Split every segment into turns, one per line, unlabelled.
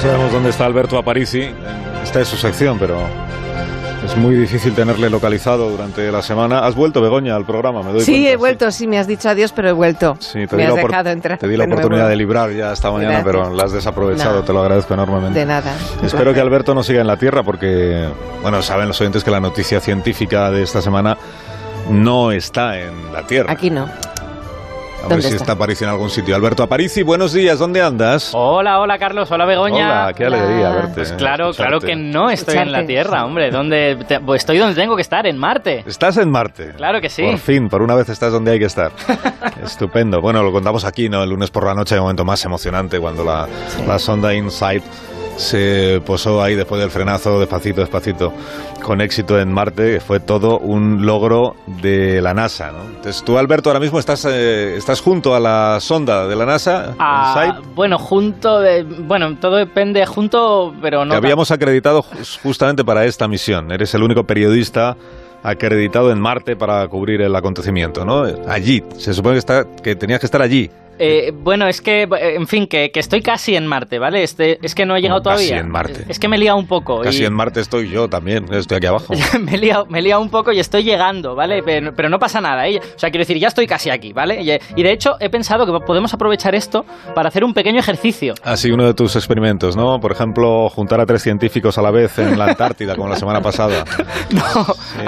sabemos dónde está Alberto Aparici. Esta es su sección, pero es muy difícil tenerle localizado durante la semana. ¿Has vuelto, Begoña, al programa? Me doy
sí,
cuenta,
he vuelto, sí. me has dicho adiós, pero he vuelto.
Sí, te
me
di,
has dejado entrar.
te di la oportunidad de librar ya esta mañana,
Gracias.
pero la has desaprovechado.
No.
Te lo agradezco enormemente.
De nada.
Espero que Alberto no siga en la Tierra porque, bueno, saben los oyentes que la noticia científica de esta semana no está en la Tierra.
Aquí no.
A ver
¿Dónde
si
está?
está Aparici en algún sitio. Alberto Aparici, buenos días, ¿dónde andas?
Hola, hola Carlos, hola Begoña.
Hola, qué
Hola.
alegría verte.
Pues claro,
escucharte.
claro que no estoy en la
Escucharte.
Tierra, hombre. ¿Dónde te- pues estoy donde tengo que estar, en Marte.
Estás en Marte.
Claro que sí.
Por fin, por una vez estás donde hay que estar. Estupendo. Bueno, lo contamos aquí, ¿no? El lunes por la noche, el momento más emocionante, cuando la, la sonda InSight se posó ahí después del frenazo, despacito, despacito, con éxito en Marte. Fue todo un logro de la NASA, ¿no? Entonces, tú, Alberto, ahora mismo estás, eh, estás junto a la sonda de la NASA,
Ah, bueno, junto de, bueno, todo depende junto, pero no
que habíamos acreditado ju- justamente para esta misión. Eres el único periodista acreditado en Marte para cubrir el acontecimiento, ¿no? Allí, se supone que, está, que tenías que estar allí.
Eh, bueno, es que, en fin, que, que estoy casi en Marte, ¿vale? Este, es que no he llegado
Como casi
todavía.
en Marte.
Es que me he liado un poco.
Casi
y-
en Marte estoy yo también, estoy aquí abajo.
me, he liado, me he liado un poco y estoy llegando, ¿vale? Pero, pero no pasa nada, ¿eh? O sea, quiero decir, ya estoy casi aquí, ¿vale? Y, y de hecho he pensado que podemos aprovechar esto para hacer un pequeño ejercicio.
Así uno de tus experimentos, ¿no? Por ejemplo, juntar a tres científicos a la vez en la Antártida, como la semana pasada.
No,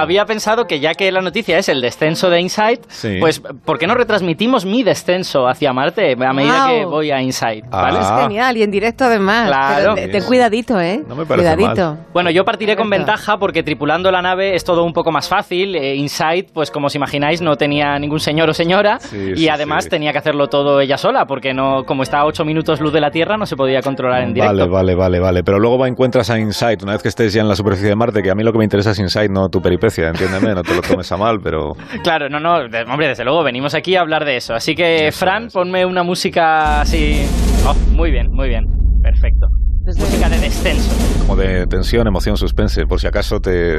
había pensado que ya que la noticia es el descenso de Insight,
Sí.
pues ¿por qué no retransmitimos mi descenso hacia Marte a medida que voy a Insight? ¿vale?
Ah.
Es genial y en directo además.
Claro.
Te- ten cuidadito, ¿eh?
No me parece
Cuidadito.
Bueno, yo partiré con ventaja porque tripulando la nave es todo un poco más fácil. Eh, Insight, pues como os imagináis, no tenía ningún señor o señora
Sí,
y
sí,
además
sí.
tenía que hacerlo todo ella sola porque no, como está a 8 minutos luz de la Tierra, no se podía controlar en directo.
Vale, vale, vale, vale. Pero luego va encuentras a Insight, una vez que estés ya en la superficie de Marte, que a mí lo que me interesa es Insight, no tu peripecia, entiéndeme, no te lo tomes a mal, pero...
Claro, no, no, hombre, desde luego venimos aquí a hablar de eso. Así que,
Eso
Fran,
es.
Ponme una música así. Oh, muy bien, muy bien. Perfecto.
Desde-
Música de descenso.
como de tensión, emoción, suspense, por si acaso te,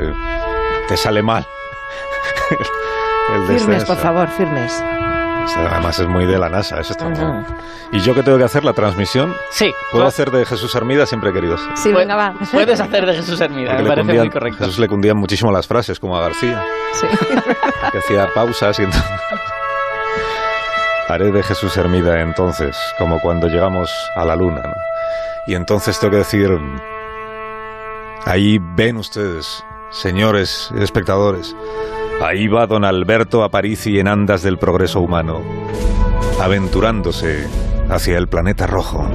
te sale mal. El
Firmes, por favor, firmes.
Además es muy de la NASA, eso está
Ujú.
muy- ¿Y yo que tengo que hacer? ¿La transmisión?
Sí.
¿Puedo
pues-
hacer de Jesús Hermida? Siempre he querido.
Sí, venga, va.
Puedes hacer de Jesús Hermida,
Porque
me parece
cundían-
muy correcto.
Jesús le cundían muchísimo las frases, como a García,
Sí.
que hacía pausas y entonces... Haré de Jesús Hermida entonces, como cuando llegamos a la luna. Y entonces tengo que decir, ahí ven ustedes, señores espectadores, ahí va don Alberto Aparici en andas del progreso humano, aventurándose hacia el planeta rojo.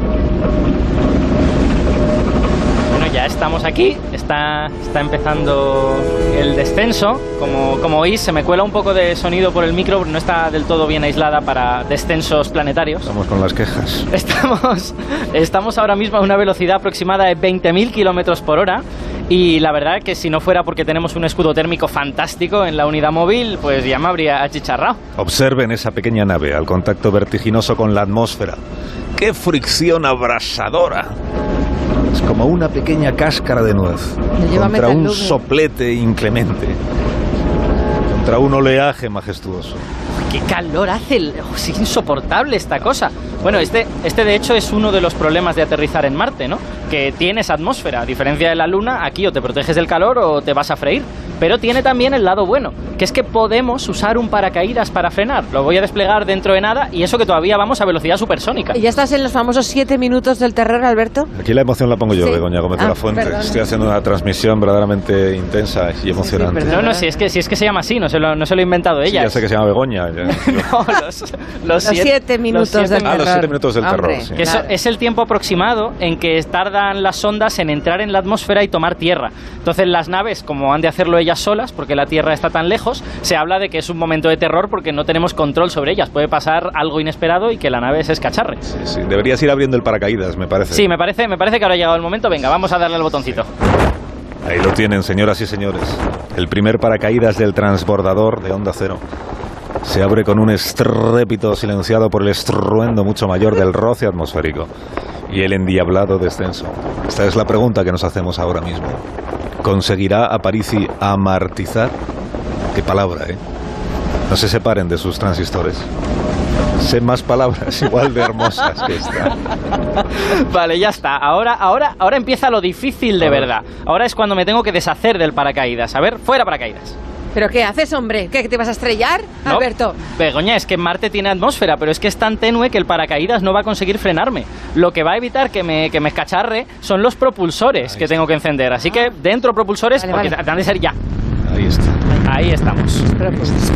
Ya estamos aquí, está, está empezando el descenso. Como, como oís, se me cuela un poco de sonido por el micro, no está del todo bien aislada para descensos planetarios.
Vamos con las quejas.
Estamos, estamos ahora mismo a una velocidad aproximada de 20.000 kilómetros por hora. Y la verdad que si no fuera porque tenemos un escudo térmico fantástico en la unidad móvil, pues ya me habría achicharrado.
Observen esa pequeña nave al contacto vertiginoso con la atmósfera. ¡Qué fricción abrasadora! Es como una pequeña cáscara de nuez contra un soplete inclemente, contra un oleaje majestuoso.
¡Qué calor hace! es insoportable esta cosa. Bueno, este, este de hecho es uno de los problemas de aterrizar en Marte, ¿no? Que tienes atmósfera. A diferencia de la Luna, aquí o te proteges del calor o te vas a freír. Pero tiene también el lado bueno, que es que podemos usar un paracaídas para frenar. Lo voy a desplegar dentro de nada y eso que todavía vamos a velocidad supersónica.
¿Y ya estás en los famosos siete minutos del terror, Alberto?
Aquí la emoción la pongo yo,
Sí.
Begoña Gómez de
Ah,
la Fuente.
perdona.
Estoy haciendo una transmisión verdaderamente intensa y emocionante.
perdona.
No, no, si es que, si es que se llama así, no se lo, no se lo he inventado
Sí,
ella.
ya sé que se llama Begoña. ya.
No, los, los
Los siete minutos
los siete
del
Ah,
terror.
los siete minutos del terror, sí.
Que eso es el tiempo aproximado en que tardan las sondas en entrar en la atmósfera y tomar tierra. Entonces las naves, como han de hacerlo ellas solas, porque la Tierra está tan lejos, se habla de que es un momento de terror porque no tenemos control sobre ellas. Puede pasar algo inesperado y que la nave se escacharre.
Sí, sí. Deberías ir abriendo el paracaídas, me parece.
Sí, me parece, me parece que ahora ha llegado el momento. Venga, vamos a darle al botoncito.
Ahí lo tienen, señoras y señores. El primer paracaídas del transbordador de Onda Cero. Se abre con un estrépito silenciado por el estruendo mucho mayor del roce atmosférico y el endiablado descenso. Esta es la pregunta que nos hacemos ahora mismo. ¿Conseguirá Aparici amartizar? Qué palabra, ¿eh? No se separen de sus transistores. sé más palabras igual de hermosas que esta.
Vale, ya está. Ahora, ahora, ahora empieza lo difícil de verdad. Ahora es cuando me tengo que deshacer del paracaídas. A ver, fuera paracaídas.
¿Pero qué haces, hombre? ¿Qué, te vas a estrellar,
No,
Alberto?
Begoña, es que Marte tiene atmósfera, pero es que es tan tenue que el paracaídas no va a conseguir frenarme. Lo que va a evitar que me, que me escacharre son los propulsores que tengo que encender. Así que dentro propulsores,
Vale,
porque
vale.
han de ser ya.
Ahí está.
Ahí estamos.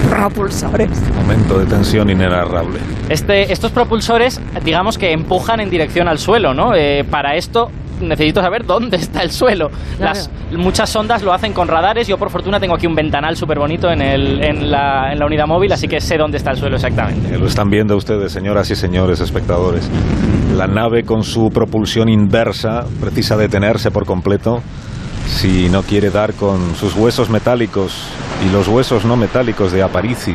Propulsores.
Momento de tensión inenarrable.
Este, estos propulsores, digamos que empujan en dirección al suelo, ¿no? Eh, para esto necesito saber dónde está el suelo. Las, muchas sondas lo hacen con radares. Yo, por fortuna, tengo aquí un ventanal súper bonito en, el- en, la, en la unidad móvil, así que sé dónde está el suelo exactamente.
Eh, Lo están viendo ustedes, señoras y señores espectadores. La nave con su propulsión inversa precisa detenerse por completo si no quiere dar con sus huesos metálicos y los huesos no metálicos de Aparici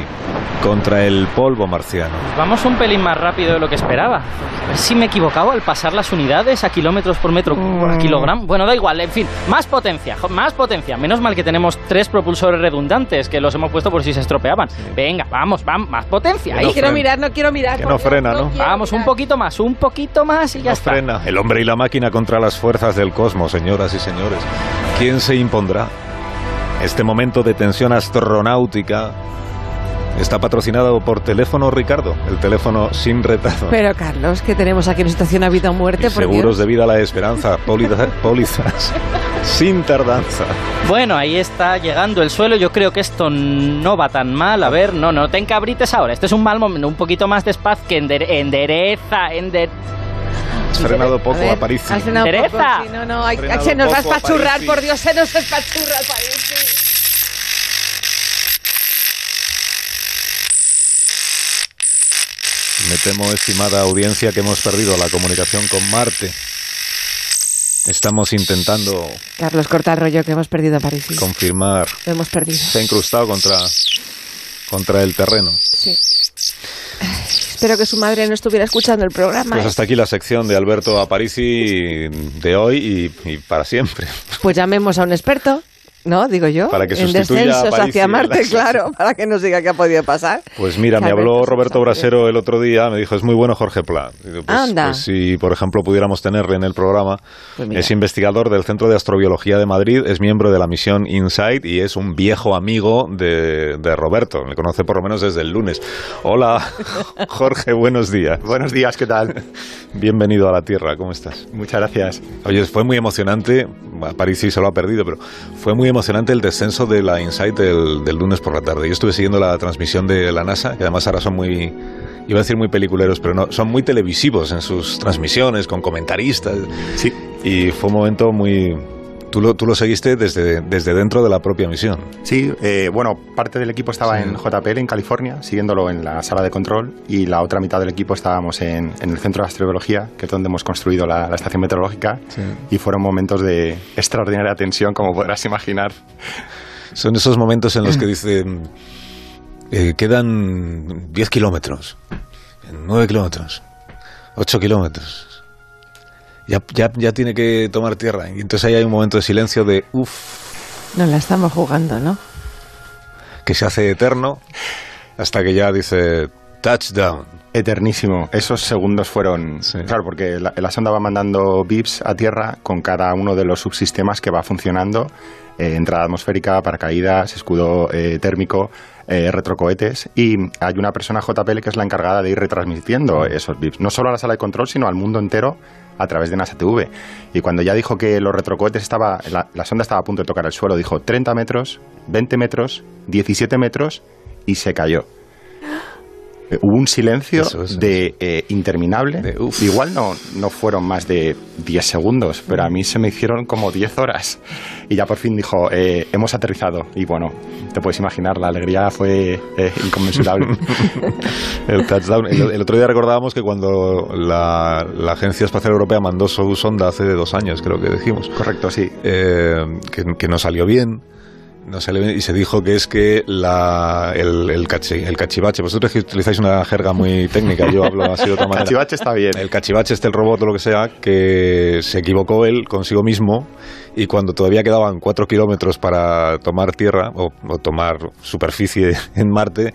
contra el polvo marciano.
Vamos un pelín más rápido de lo que esperaba. A ver si me he equivocado al pasar las unidades a kilómetros por metro por kilogramo. Bueno, da igual, en fin, más potencia, más potencia. Menos mal que tenemos tres propulsores redundantes que los hemos puesto por si se estropeaban. Venga, vamos, vamos, más potencia.
No
Quiero mirar, no quiero mirar.
Que no frena, ¿no?
quiero
Vamos, un poquito más, un poquito más y ya
No
está.
frena. El hombre y la máquina contra las fuerzas del cosmos, señoras y señores. ¿Quién se impondrá? Este momento de tensión astronáutica está patrocinado por Teléfono Ricardo, el teléfono sin retardo.
Pero, Carlos, que tenemos aquí una situación a vida o muerte,
Y
por
seguros
Dios.
de vida a la esperanza, póliza- pólizas sin tardanza.
Bueno, ahí está llegando el suelo. Yo creo que esto no va tan mal. A ver, no, no te encabrites ahora. Este es un mal momento. Un poquito más despacio que endere- endereza, ender...
Has frenado poco
A ver,
a París.
has frenado poco, sí, no, no, hay- se nos va a espachurrar, por Dios, se nos espachurra el
Me temo, estimada audiencia, que hemos perdido la comunicación con Marte. Estamos intentando
Carlos, corta el rollo que hemos perdido a París. sí.
confirmar.
Lo hemos perdido.
Se ha incrustado contra, contra el terreno.
Sí. Espero que su madre no estuviera escuchando el programa.
Pues
¿eh?
hasta aquí la sección de Alberto Aparici de hoy y, y para siempre.
Pues llamemos a un experto, ¿no? Digo yo.
Para que
en
sustituya a
descensos
Parisi
hacia
en la
Marte,
sección.
claro, para que nos diga qué ha podido pasar.
Pues mira, me habló Roberto. Brasero el otro día, me dijo, es muy bueno Jorge Pla. Digo, Pues,
Anda.
pues si, por ejemplo, pudiéramos tenerle en el programa,
Pues
es investigador del Centro de Astrobiología de Madrid, es miembro de la misión InSight y es un viejo amigo de, de Roberto. Le conoce por lo menos desde el lunes. Hola, Jorge, buenos días.
Buenos días, ¿qué tal?
Bienvenido a la Tierra, ¿cómo estás?
Muchas gracias.
Oye, fue muy emocionante, a París sí se lo ha perdido, pero fue muy emocionante el descenso de la Insight del, del lunes por la tarde. Yo estuve siguiendo la transmisión de la NASA, que además ahora son muy, iba a decir muy peliculeros, pero no, son muy televisivos en sus transmisiones, con comentaristas.
Sí,
Y fue un momento muy... Tú lo, tú lo seguiste desde, desde dentro de la propia misión.
sí. eh, bueno, parte del equipo estaba
Sí.
en JPL, en California, siguiéndolo en la sala de control, y la otra mitad del equipo estábamos en, en el centro de astrobiología, que es donde hemos construido la, la estación meteorológica, y fueron momentos de extraordinaria tensión, como podrás imaginar.
Son esos momentos en los que dicen, eh, quedan 10 kilómetros, 9 kilómetros, 8 kilómetros. Ya, ya, ya tiene que tomar tierra. Y entonces ahí hay un momento de silencio de uff,
Nos la estamos jugando, ¿no?
que se hace eterno hasta que ya dice touchdown.
Eternísimo. Esos segundos fueron.
Sí.
Claro, porque la, la sonda va mandando bips a tierra con cada uno de los subsistemas que va funcionando: eh, entrada atmosférica, paracaídas, escudo eh, térmico, eh, retrocohetes. Y hay una persona JPL que es la encargada de ir retransmitiendo esos bips, no solo a la sala de control, sino al mundo entero a través de NASA TV. Y cuando ya dijo que los retrocohetes estaba, la, la sonda estaba a punto de tocar el suelo, dijo 30 metros, 20 metros, 17 metros y se cayó. Eh, Hubo un silencio
Eso, eso,
de eh, interminable.
De.
Igual no, no fueron más de 10 segundos, pero a mí se me hicieron como 10 horas. Y ya por fin dijo, eh, hemos aterrizado. Y bueno, te puedes imaginar, la alegría fue eh, inconmensurable.
El touchdown. El, el otro día recordábamos que cuando la, la Agencia Espacial Europea mandó su sonda hace dos años, creo que dijimos,
Correcto, sí.
eh, que, que no salió bien. No y se dijo que es que la, el, el, cachi- el cachivache, vosotros que utilizáis una jerga muy técnica, yo hablo así de otra manera.
Cachivache está bien.
El cachivache, este el robot o lo que sea, que se equivocó él consigo mismo y cuando todavía quedaban cuatro kilómetros para tomar tierra o, o tomar superficie en Marte,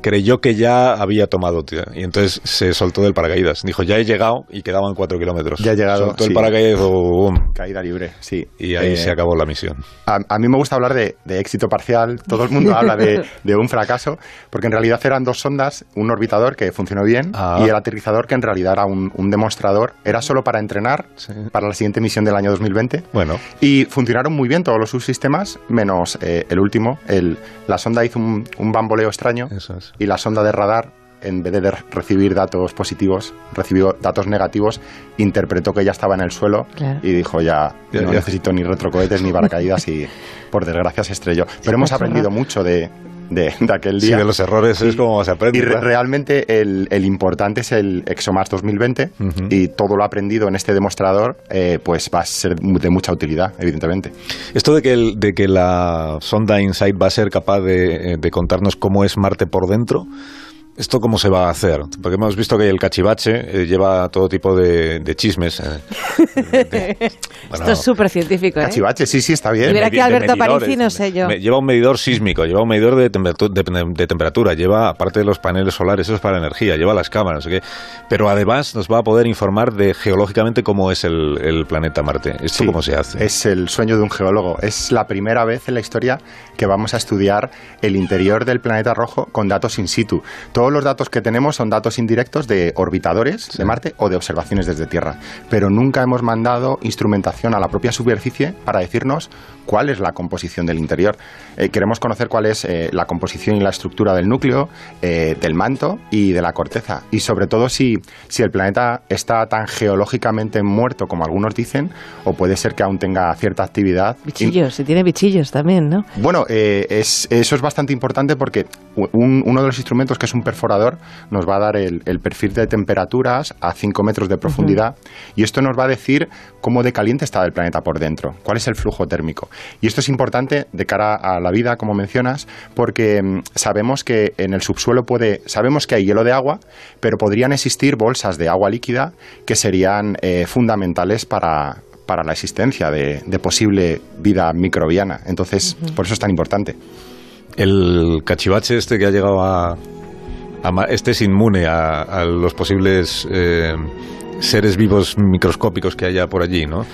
creyó que ya había tomado tío, y entonces se soltó del paracaídas. Dijo, ya he llegado y quedaban cuatro kilómetros.
Ya he llegado.
Soltó el paracaídas boom,
Caída libre, sí.
y ahí
Eh,
se acabó la misión.
A, a mí me gusta hablar de, de éxito parcial. Todo el mundo habla de, de un fracaso, porque en realidad eran dos sondas, un orbitador que funcionó bien
Ah.
y el aterrizador que en realidad era un, un demostrador. Era solo para entrenar
Sí.
para la siguiente misión del año 2020.
Bueno,
Y funcionaron muy bien todos los subsistemas, menos eh, el último. El, la sonda hizo un, un bamboleo extraño
eso es.
Y la sonda de radar, en vez de recibir datos positivos, recibió datos negativos, interpretó que ya estaba en el suelo
Claro.
y dijo ya,
Ya,
no
ya.
necesito ni retrocohetes ni paracaídas y por desgracia se estrelló. Pero hemos
está
aprendido mucho de, de, de aquel
Sí,
día.
de los errores es
Y-
como se aprende.
y re- realmente el, el importante es el ExoMars 2020
Ujú.
y todo lo aprendido en este demostrador eh, pues va a ser de mucha utilidad, evidentemente.
Esto de que, el- de que la sonda InSight va a ser capaz de, eh, de contarnos cómo es Marte por dentro, ¿esto cómo se va a hacer? Porque hemos visto que el cachivache eh, lleva todo tipo de, de chismes. eh, de- de- bueno,
Esto es súper científico, ¿eh?
Cachivache, sí, sí, está bien.
Mira
de
Alberto. Aparici, no sé yo.
Me- lleva un medidor sísmico, lleva un medidor de, temperatu- de- de temperatura, lleva, aparte de los paneles solares, eso es para energía, lleva las cámaras, qué. Pero además nos va a poder informar de geológicamente cómo es el, el planeta Marte. ¿Esto
Sí,
cómo se hace?
Es el sueño de un geólogo. Es la primera vez en la historia que vamos a estudiar el interior del planeta rojo con datos in situ. Todos los datos que tenemos son datos indirectos de orbitadores de Marte o de observaciones desde Tierra. Pero nunca hemos mandado instrumentación a la propia superficie para decirnos cuál es la composición del interior. Eh, queremos conocer cuál es eh, la composición y la estructura del núcleo, eh, del manto y de la corteza. Y sobre todo si, si el planeta está tan geológicamente muerto como algunos dicen, o puede ser que aún tenga cierta actividad.
Bichillos, se tiene bichillos también, ¿no?
Bueno, eh, es, eso es bastante importante porque un- uno de los instrumentos, que es un perforador, nos va a dar el, el perfil de temperaturas a 5 metros de profundidad y esto nos va a decir cómo de caliente está el planeta por dentro, cuál es el flujo térmico. Y esto es importante de cara a la vida, como mencionas, porque mm, sabemos que en el subsuelo puede, sabemos que hay hielo de agua, pero podrían existir bolsas de agua líquida que serían eh, fundamentales para para la existencia de, de posible vida microbiana. Entonces, por eso es tan importante.
El cachivache este que ha llegado a... este es inmune a, a los posibles eh, seres vivos microscópicos que haya por allí, ¿no?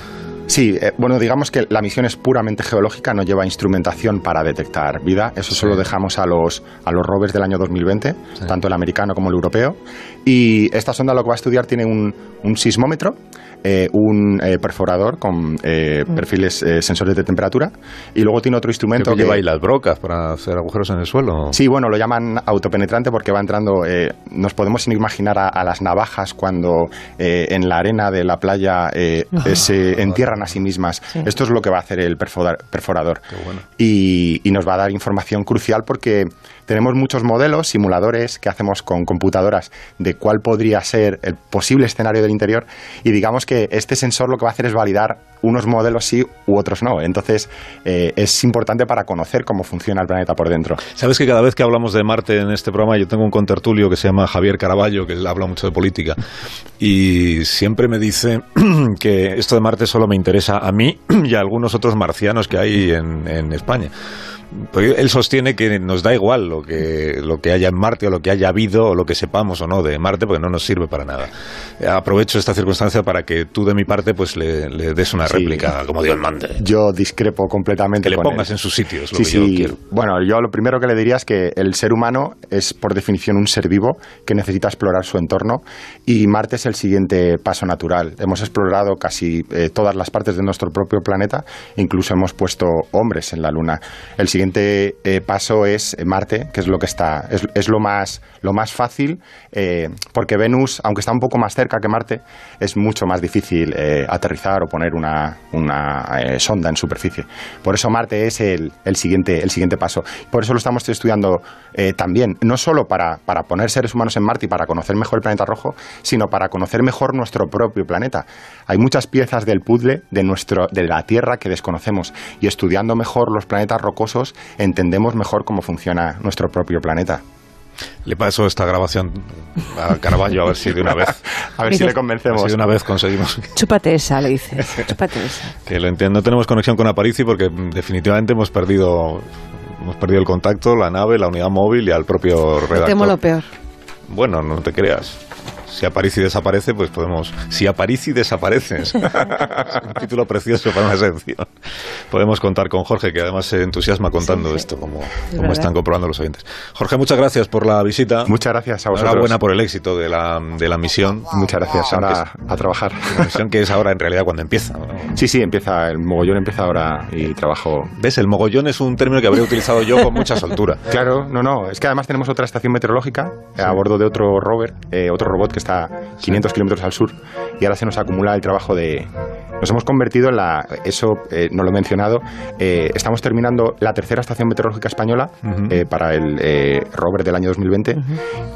Sí, eh, bueno, digamos que la misión es puramente geológica, no lleva instrumentación para detectar vida. Eso solo dejamos a los, a los rovers del año 2020, tanto el americano como el europeo. Y esta sonda lo que va a estudiar tiene un, un sismómetro, eh, un eh, perforador con eh, perfiles eh, sensores de temperatura, y luego tiene otro instrumento
que
que...
lleva ahí las brocas para hacer agujeros en el suelo.
Sí, bueno, lo llaman autopenetrante porque va entrando. eh, nos podemos imaginar a, a las navajas cuando eh, en la arena de la playa se entierran a sí mismas. Esto es lo que va a hacer el perfora- perforador.
bueno.
y, y nos va a dar información crucial porque tenemos muchos modelos, simuladores que hacemos con computadoras de cuál podría ser el posible escenario del interior y digamos que este sensor lo que va a hacer es validar unos modelos sí u otros no. Entonces eh, es importante para conocer cómo funciona el planeta por dentro.
Sabes que cada vez que hablamos de Marte en este programa, yo tengo un contertulio que se llama Javier Caraballo, que él habla mucho de política, y siempre me dice que esto de Marte solo me interesa a mí y a algunos otros marcianos que hay en, en España. Él sostiene que nos da igual lo que, lo que haya en Marte o lo que haya habido o lo que sepamos o no de Marte, porque no nos sirve para nada. Aprovecho esta circunstancia para que tú de mi parte pues le, le des una
Sí.
réplica como Dios mande.
Yo discrepo completamente
Que le
con
pongas
él.
en su sitio, es lo
Sí,
que yo
sí.
quiero.
Bueno, yo lo primero que le diría es que el ser humano es por definición un ser vivo que necesita explorar su entorno y Marte es el siguiente paso natural. Hemos explorado casi eh, todas las partes de nuestro propio planeta, incluso hemos puesto hombres en la Luna. El siguiente eh, paso es Marte, que es lo que está, es, es lo más lo más fácil, eh, porque Venus, aunque está un poco más cerca que Marte, es mucho más difícil eh, aterrizar o poner una, una eh, sonda en superficie. Por eso Marte es el, el siguiente, el siguiente paso. Por eso lo estamos estudiando eh, también, no solo para, para poner seres humanos en Marte y para conocer mejor el planeta rojo, sino para conocer mejor nuestro propio planeta. Hay muchas piezas del puzzle de, nuestro, de la Tierra que desconocemos y estudiando mejor los planetas rocosos entendemos mejor cómo funciona nuestro propio planeta.
Le paso esta grabación a Caraballo a ver si de una vez,
A ver si
Dices-
le
a
convencemos.
si de una vez conseguimos
Chúpate esa, le dices. Chúpate esa.
que lo entienda. No tenemos conexión con Aparici porque mm, definitivamente hemos perdido Hemos perdido el contacto, la nave, la unidad móvil y al propio redactor.
Temo lo peor.
Bueno, no te creas. Si Aparici desaparece, pues podemos. Si Aparici desapareces. es un título precioso para una sección. Podemos contar con Jorge, que además se entusiasma contando
Sí, sí.
esto, como, como
verdad.
están comprobando los oyentes. Jorge, muchas gracias por la visita.
Muchas gracias a vosotros.
Enhorabuena por el éxito de la, de la misión.
Muchas gracias. Ahora a trabajar.
es- La misión que es ahora en realidad cuando empieza. ¿no?
Sí, sí, empieza, el mogollón empieza ahora y trabajo.
¿Ves? El mogollón es un término que habría utilizado yo con mucha soltura.
Claro, no, no, es que además tenemos otra estación meteorológica eh, a bordo de otro rover, eh, otro robot que está 500 kilómetros al sur y ahora se nos acumula el trabajo de... Nos hemos convertido en la... Eso eh, no lo he mencionado. eh, estamos terminando la tercera estación meteorológica española eh, para el rover del año 2020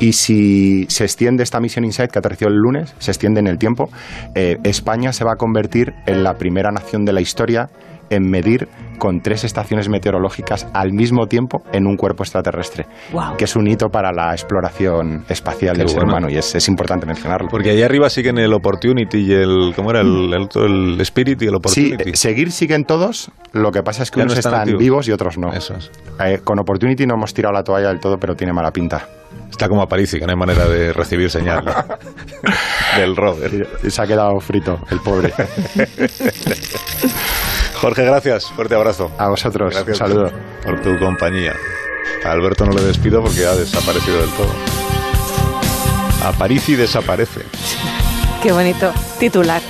y si se extiende esta misión InSight que aterrizó el lunes, se extiende en el tiempo, España se va a convertir en la primera nación de la historia en medir con tres estaciones meteorológicas al mismo tiempo en un cuerpo extraterrestre,
Guau.
que es un hito para la exploración espacial
Qué
del ser humano y es, es importante mencionarlo.
Porque allá arriba siguen el Opportunity y el. ¿Cómo era? El, el, otro, el Spirit y el
Sí,
Opportunity.
eh, seguir siguen todos, lo que pasa es que
Ya no
unos
están
vivos y otros no.
Eso es.
Eh, con Opportunity no hemos tirado la toalla del todo, pero tiene mala pinta.
Está como Aparici, que no hay manera de recibir señal del rover.
Y se ha quedado frito, el pobre.
Jorge, gracias. Fuerte abrazo.
A vosotros,
Gracias
un saludo.
por tu compañía. A Alberto no le despido porque ha desaparecido del todo. Aparici desaparece.
Qué bonito titular.